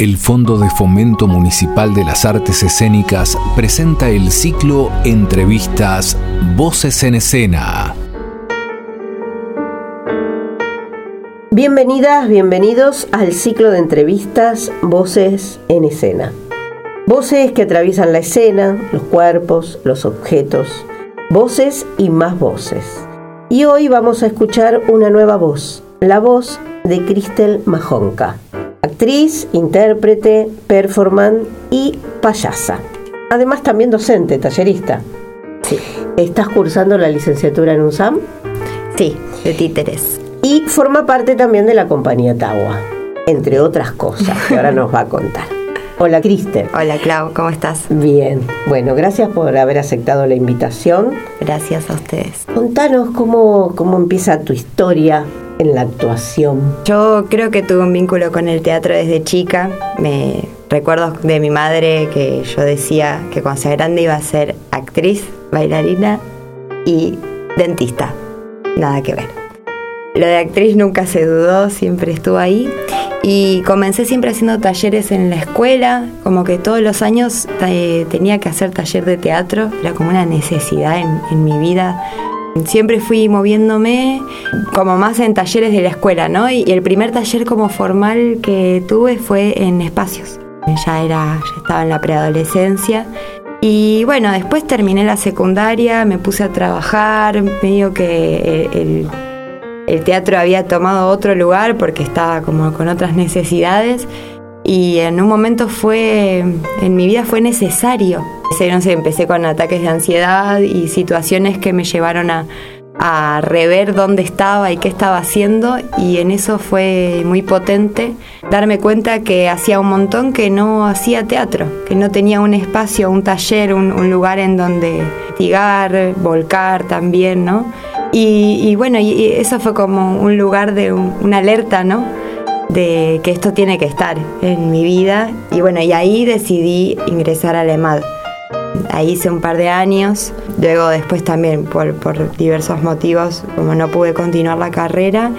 El Fondo de Fomento Municipal de las Artes Escénicas presenta el ciclo Entrevistas Voces en Escena. Bienvenidas, bienvenidos al ciclo de entrevistas Voces en Escena. Voces que atraviesan la escena, los cuerpos, los objetos, voces y más voces. Y hoy vamos a escuchar una nueva voz, la voz de Cristel Majonca actriz, intérprete, performance y payasa. Además también docente, tallerista. Sí. ¿Estás cursando la licenciatura en UNSAM? Sí, de títeres. Y forma parte también de la compañía Tawa, entre otras cosas que ahora nos va a contar. Hola, Cristel. Hola, Clau, ¿cómo estás? Bien. Bueno, gracias por haber aceptado la invitación. Gracias a ustedes. Contanos cómo, cómo empieza tu historia en la actuación? Yo creo que tuve un vínculo con el teatro desde chica. Me recuerdo de mi madre que yo decía que cuando sea grande iba a ser actriz, bailarina y dentista. Nada que ver. Lo de actriz nunca se dudó, siempre estuvo ahí. Y comencé siempre haciendo talleres en la escuela, como que todos los años eh, tenía que hacer taller de teatro, era como una necesidad en, en mi vida Siempre fui moviéndome como más en talleres de la escuela, ¿no? Y, el primer taller como formal que tuve fue en espacios. Ya era, ya estaba en la preadolescencia. Y bueno, después terminé la secundaria, me puse a trabajar, medio que el, el teatro había tomado otro lugar porque estaba como con otras necesidades y en un momento fue, en mi vida fue necesario. No sé, empecé con ataques de ansiedad y situaciones que me llevaron a, a rever dónde estaba y qué estaba haciendo y en eso fue muy potente darme cuenta que hacía un montón que no hacía teatro, que no tenía un espacio, un taller, un, lugar en donde investigar, volcar también, ¿no? Y, bueno, eso fue como un lugar de una alerta, ¿no? de que esto tiene que estar en mi vida y bueno, y ahí decidí ingresar al EMAD. Ahí hice un par de años, luego después también por, diversos motivos, como no pude continuar la carrera,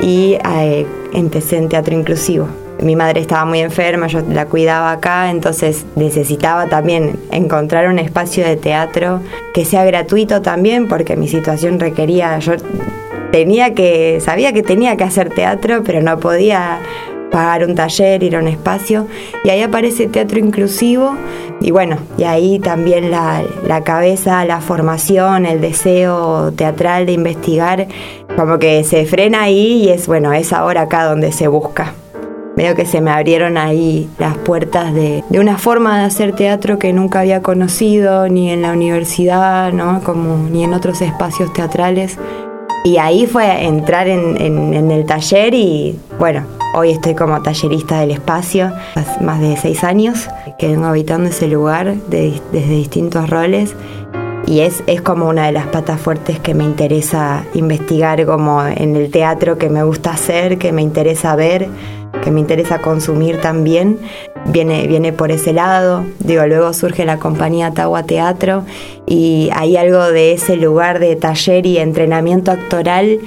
y eh, empecé en teatro inclusivo. Mi madre estaba muy enferma, yo la cuidaba acá, entonces necesitaba también encontrar un espacio de teatro que sea gratuito también, porque mi situación requería, yo tenía que, sabía que tenía que hacer teatro, pero no podía pagar un taller, ir a un espacio. Y ahí aparece teatro inclusivo y bueno, y ahí también la, la cabeza, la formación, el deseo teatral de investigar, como que se frena ahí y es bueno, es ahora acá donde se busca. Veo que se me abrieron ahí las puertas de, de, una forma de hacer teatro que nunca había conocido, ni en la universidad, ¿no? Como, ni en otros espacios teatrales. Y ahí fue entrar en, el taller y bueno, hoy estoy como tallerista del espacio, hace más de seis años que vengo habitando ese lugar desde distintos roles y es, es como una de las patas fuertes que me interesa investigar como en el teatro que me gusta hacer, que me interesa ver, que me interesa consumir también viene, viene por ese lado. Digo, luego surge la compañía Tawa Teatro y hay algo de ese lugar de taller y entrenamiento actoral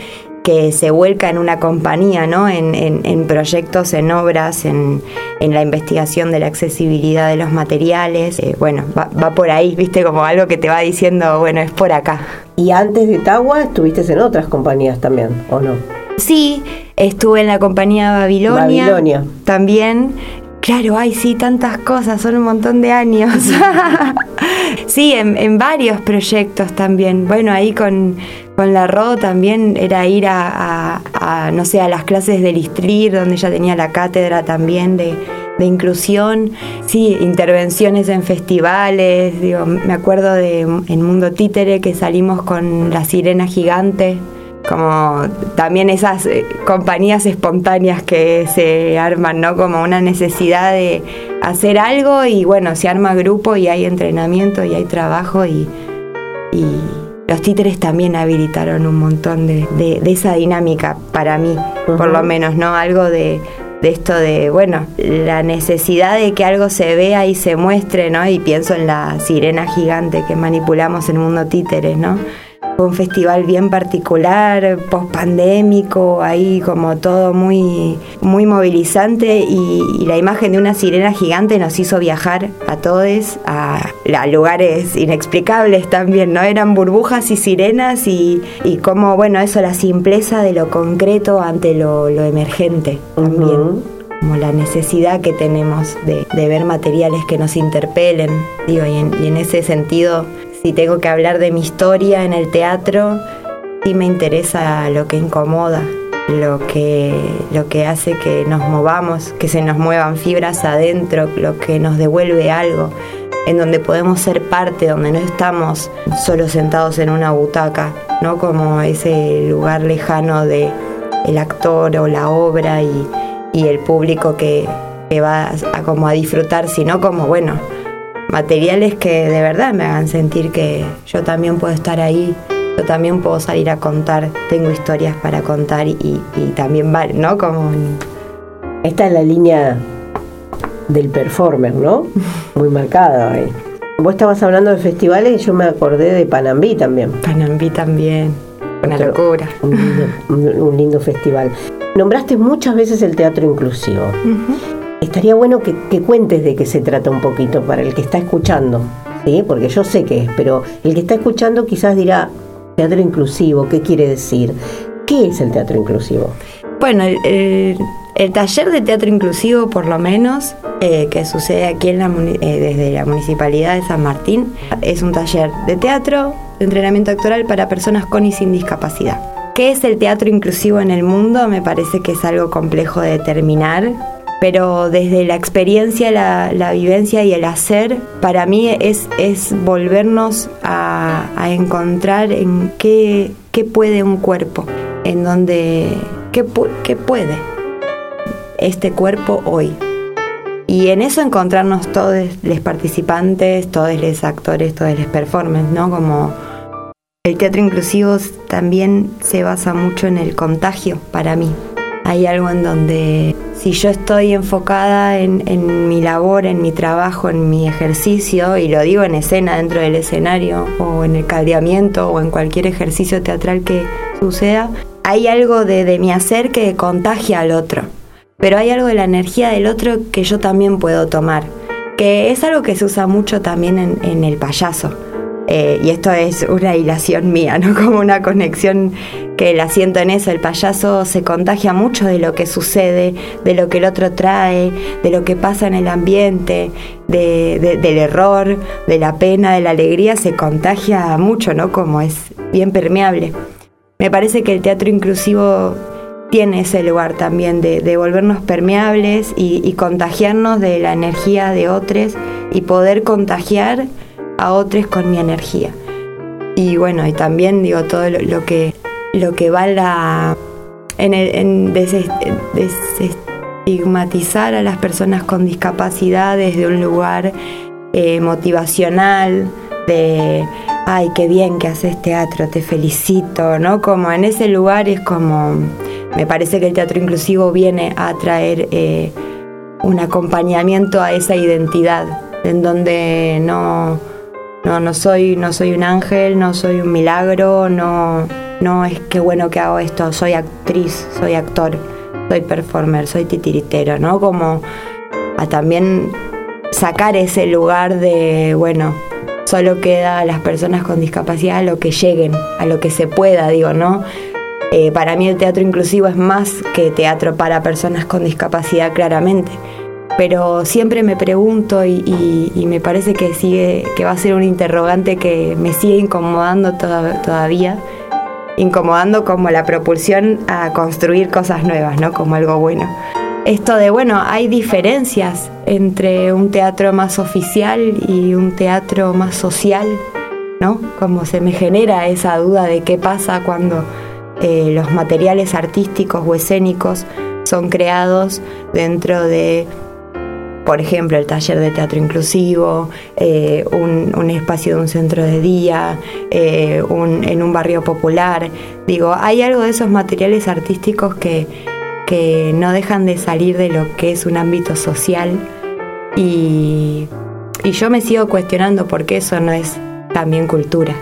que se vuelca en una compañía, ¿no? En, en, proyectos, en obras, en, en, la investigación de la accesibilidad de los materiales. Eh, bueno, va, va, por ahí, viste, como algo que te va diciendo, bueno, es por acá. ¿Y antes de Tawa estuviste en otras compañías también, o no? Sí, estuve en la compañía Babilonia. Babilonia. También. Claro, ay, sí, tantas cosas, son un montón de años. sí, en, varios proyectos también. Bueno, ahí con, con la RO también era ir a, no sé, a las clases del ISTRIR, donde ella tenía la cátedra también de, de inclusión. Sí, intervenciones en festivales. Digo, me acuerdo de en Mundo Títere que salimos con La Sirena Gigante como también esas eh, compañías espontáneas que se arman, ¿no? Como una necesidad de hacer algo y bueno, se arma grupo y hay entrenamiento y hay trabajo y, los títeres también habilitaron un montón de, esa dinámica para mí, por lo menos, ¿no? Algo de, de esto de, bueno, la necesidad de que algo se vea y se muestre, ¿no? Y pienso en la sirena gigante que manipulamos en el mundo títeres, ¿no? Un festival bien particular, post pandémico, ahí como todo muy, muy movilizante y, la imagen de una sirena gigante nos hizo viajar a todos a, lugares inexplicables también, ¿no? Eran burbujas y sirenas y, y como, bueno, eso, la simpleza de lo concreto ante lo, emergente también. como la necesidad que tenemos de, ver materiales que nos interpelen, digo, y en ese sentido si tengo que hablar de mi historia en el teatro, sí me interesa lo que incomoda, lo que, lo que hace que nos movamos, que se nos muevan fibras adentro, lo que nos devuelve algo, en donde podemos ser parte, donde no estamos solo sentados en una butaca, no como ese lugar lejano de el actor o la obra y, el público que, va a, como a disfrutar, sino como, bueno, materiales que de verdad me hagan sentir que yo también puedo estar ahí, yo también puedo salir a contar, tengo historias para contar y, también vale, ¿no? Como... Esta es la línea del performer, ¿no? Muy marcada ahí. Vos estabas hablando de festivales y yo me acordé de Panambí también. Panambí también, una locura. Un lindo, festival. Nombraste muchas veces el teatro inclusivo. Estaría bueno que, cuentes de qué se trata un poquito para el que está escuchando, ¿sí? porque yo sé qué es, pero el que está escuchando quizás dirá, teatro inclusivo, ¿qué quiere decir? ¿Qué es el teatro inclusivo? Bueno, el, taller de teatro inclusivo, por lo menos, eh, que sucede aquí en la, eh, desde la Municipalidad de San Martín, es un taller de teatro, de entrenamiento actoral para personas con y sin discapacidad. ¿Qué es el teatro inclusivo en el mundo? Me parece que es algo complejo de determinar pero desde la experiencia, la, vivencia y el hacer, para mí es, es volvernos a, encontrar en qué, puede un cuerpo, en donde, qué, qué puede este cuerpo hoy. Y en eso encontrarnos todos los participantes, todos los actores, todos los performers, ¿no? Como el teatro inclusivo también se basa mucho en el contagio para mí. Hay algo en donde si yo estoy enfocada en, mi labor, en mi trabajo, en mi ejercicio, y lo digo en escena dentro del escenario, o en el caldeamiento, o en cualquier ejercicio teatral que suceda, hay algo de, mi hacer que contagia al otro. Pero hay algo de la energía del otro que yo también puedo tomar, que es algo que se usa mucho también en el payaso eh, y esto es una hilación mía, ¿no? Como una conexión que la siento en eso. El payaso se contagia mucho de lo que sucede, de lo que el otro trae, de lo que pasa en el ambiente, del error, de la pena, de la alegría, se contagia mucho, ¿no? Como es bien permeable. Me parece que el teatro inclusivo tiene ese lugar también de, volvernos permeables y, y contagiarnos de la energía de otros y poder contagiar a otros con mi energía. Y bueno, y también digo todo lo, que lo que va en, en desestigmatizar a las personas con discapacidad desde un lugar eh, motivacional, de ay, qué bien que haces teatro, te felicito, ¿no? Como en ese lugar es como, me parece que el teatro inclusivo viene a traer eh, un acompañamiento a esa identidad, en donde no no, no soy, no soy un ángel, no soy un milagro, no, no es que bueno que hago esto, soy actriz, soy actor, soy performer, soy titiritero, ¿no? Como a también sacar ese lugar de, bueno, solo queda a las personas con discapacidad a lo que lleguen, a lo que se pueda, digo, ¿no? Eh, para mí el teatro inclusivo es más que teatro para personas con discapacidad, claramente pero siempre me pregunto y, me parece que sigue que va a ser un interrogante que me sigue incomodando todavía incomodando como la propulsión a construir cosas nuevas, ¿no? Como algo bueno. Esto de, bueno, hay diferencias entre un teatro más oficial y un teatro más social, ¿no? Como se me genera esa duda de qué pasa cuando eh, los materiales artísticos o escénicos son creados dentro de por ejemplo, el taller de teatro inclusivo, eh, un, espacio de un centro de día, eh, en un barrio popular. Digo, hay algo de esos materiales artísticos que, que no dejan de salir de lo que es un ámbito social y, y yo me sigo cuestionando por qué eso no es también cultura.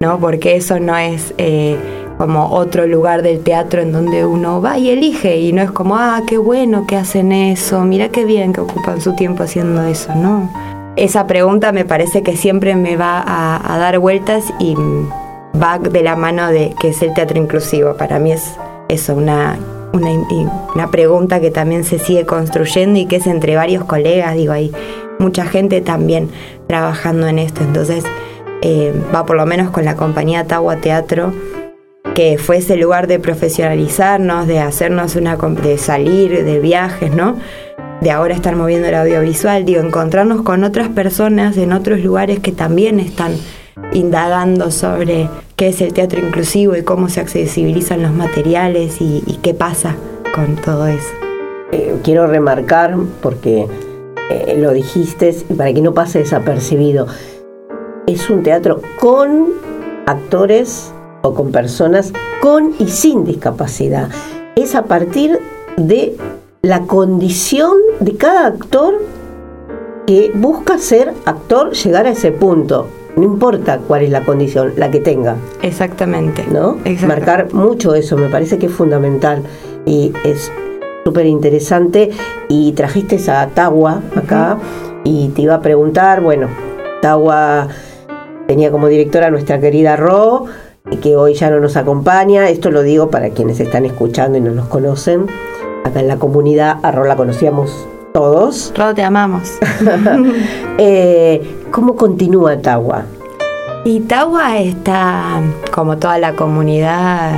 ¿no? Porque eso no es eh, como otro lugar del teatro en donde uno va y elige y no es como, ah, qué bueno que hacen eso, mira qué bien que ocupan su tiempo haciendo eso, ¿no? Esa pregunta me parece que siempre me va a, dar vueltas y va de la mano de que es el teatro inclusivo. Para mí es eso, una, una, pregunta que también se sigue construyendo y que es entre varios colegas, digo, hay mucha gente también trabajando en esto, entonces eh, va por lo menos con la compañía Tawa Teatro, que fue ese lugar de profesionalizarnos, de hacernos una, de salir de viajes, ¿no? De ahora estar moviendo el audiovisual, digo, encontrarnos con otras personas en otros lugares que también están indagando sobre qué es el teatro inclusivo y cómo se accesibilizan los materiales y, qué pasa con todo eso. Eh, quiero remarcar, porque eh, lo dijiste, para que no pase desapercibido, es un teatro con actores o con personas con y sin discapacidad. Es a partir de la condición de cada actor que busca ser actor, llegar a ese punto. No importa cuál es la condición, la que tenga. Exactamente. ¿No? Marcar mucho eso, me parece que es fundamental. Y es súper interesante. Y trajiste a Tawa acá y te iba a preguntar, bueno, Tawa Tenía como directora nuestra querida Ro, que hoy ya no nos acompaña. Esto lo digo para quienes están escuchando y no nos conocen. Acá en la comunidad a Ro la conocíamos todos. Ro, te amamos. Eh, ¿Cómo continúa Tawa? Y Tawa está, como toda la comunidad,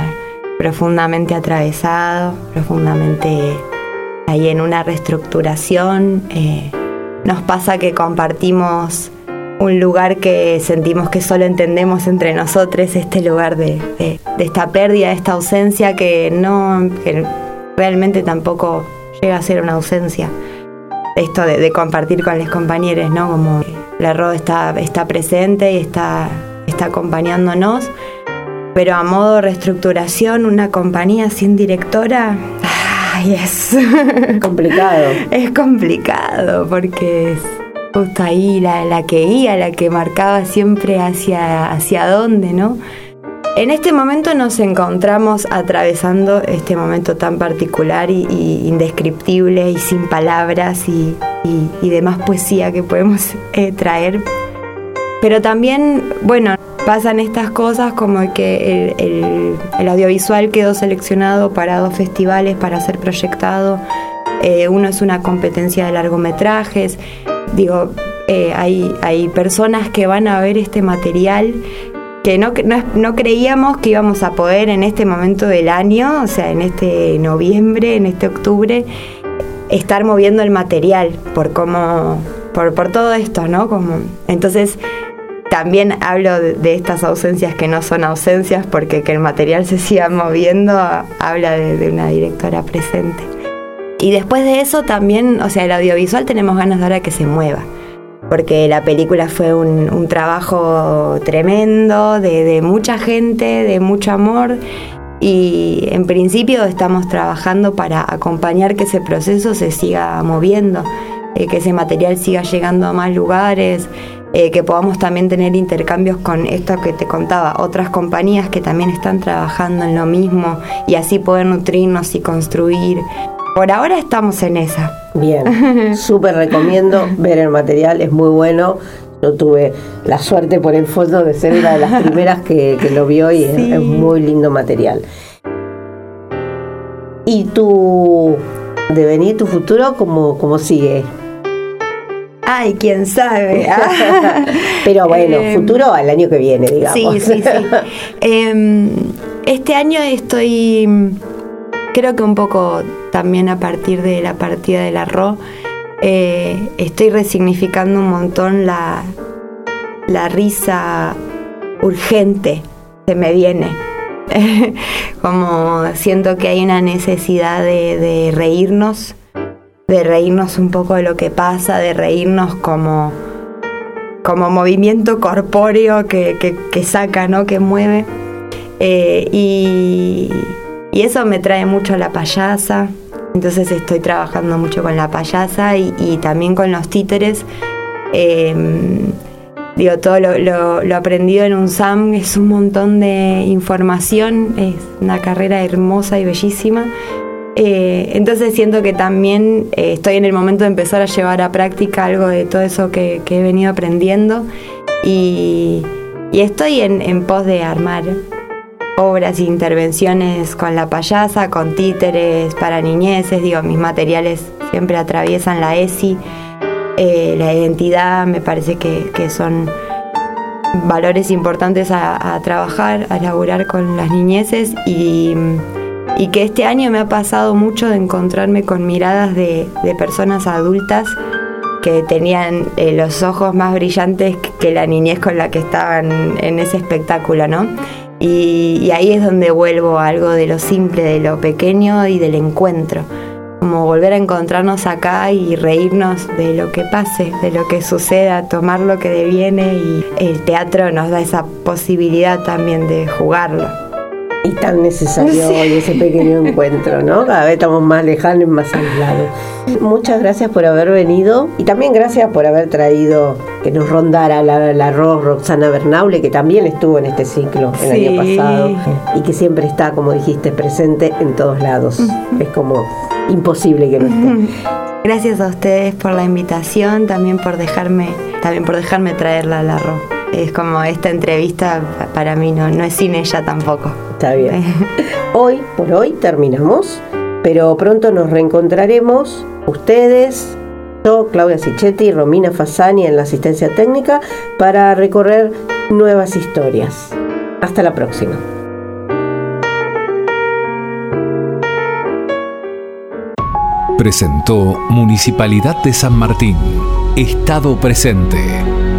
profundamente atravesado, profundamente ahí en una reestructuración. Eh, nos pasa que compartimos un lugar que sentimos que solo entendemos entre nosotros, este lugar de, esta pérdida, de esta ausencia que no, que realmente tampoco llega a ser una ausencia. Esto de, compartir con los compañeros, ¿no? Como la RO está, está presente y está, está acompañándonos, pero a modo reestructuración, una compañía sin directora, ay, es complicado. es complicado porque es ahí la, que guía, la que marcaba siempre hacia, hacia dónde, ¿no? En este momento nos encontramos atravesando este momento tan particular y, indescriptible y sin palabras y, y, demás poesía que podemos eh, traer. Pero también, bueno, pasan estas cosas como que el, el, audiovisual quedó seleccionado para dos festivales para ser proyectado. Eh, uno es una competencia de largometrajes digo, eh, hay, hay personas que van a ver este material que no, no, creíamos que íbamos a poder en este momento del año, o sea, en este noviembre, en este octubre, estar moviendo el material por cómo, por, por todo esto, ¿no? Como, entonces, también hablo de, estas ausencias que no son ausencias, porque que el material se siga moviendo habla de una directora presente. Y después de eso también, o sea, el audiovisual tenemos ganas de ahora que se mueva. Porque la película fue un, trabajo tremendo, de, mucha gente, de mucho amor. Y en principio estamos trabajando para acompañar que ese proceso se siga moviendo, eh, que ese material siga llegando a más lugares, eh, que podamos también tener intercambios con esto que te contaba, otras compañías que también están trabajando en lo mismo y así poder nutrirnos y construir por ahora estamos en esa. Bien, súper recomiendo ver el material, es muy bueno. Yo tuve la suerte por el fondo de ser una de las primeras que, lo vio y es, muy lindo material. ¿Y tu devenir, tu futuro, cómo, cómo sigue? Ay, quién sabe. Pero bueno, em, futuro al año que viene, digamos. Sí, sí, sí. Em, este año estoy creo que un poco también a partir de la partida del arroz, eh, estoy resignificando un montón la, la risa urgente que me viene. Como siento que hay una necesidad de, reírnos, de reírnos un poco de lo que pasa, de reírnos como, como movimiento corpóreo que, que, saca, ¿no? que mueve. Eh, y, y eso me trae mucho la payasa, entonces estoy trabajando mucho con la payasa y, también con los títeres. Em, digo, todo lo, aprendido en un SAM es un montón de información, es una carrera hermosa y bellísima. Eh, entonces siento que también eh, estoy en el momento de empezar a llevar a práctica algo de todo eso que, he venido aprendiendo y, estoy en, pos de armar obras e intervenciones con la payasa, con títeres para niñeces, digo, mis materiales siempre atraviesan la ESI. Eh, la identidad, me parece que, son valores importantes a, trabajar, a laburar con las niñeces y, que este año me ha pasado mucho de encontrarme con miradas de, personas adultas que tenían eh, los ojos más brillantes que la niñez con la que estaban en ese espectáculo, ¿no? Y ahí es donde vuelvo a algo de lo simple, de lo pequeño y del encuentro como volver a encontrarnos acá y reírnos de lo que pase, de lo que suceda, tomar lo que deviene y el teatro nos da esa posibilidad también de jugarlo. Y tan necesario hoy ese pequeño encuentro, ¿no? Cada vez estamos más lejanos y más aislados. Muchas gracias por haber venido y también gracias por haber traído que nos rondara la, la Roxana Bernaule, que también estuvo en este ciclo el año pasado y que siempre está, como dijiste, presente en todos lados. Es como imposible que no esté. Gracias a ustedes por la invitación, también por dejarme, también por dejarme traerla a la Ro. Es como esta entrevista para mí no, no es sin ella tampoco. Está bien. hoy, por hoy, terminamos, pero pronto nos reencontraremos, ustedes, yo, Claudia Sichetti y Romina Fasani en la asistencia técnica, para recorrer nuevas historias. Hasta la próxima. presentó Municipalidad de San Martín. Estado presente.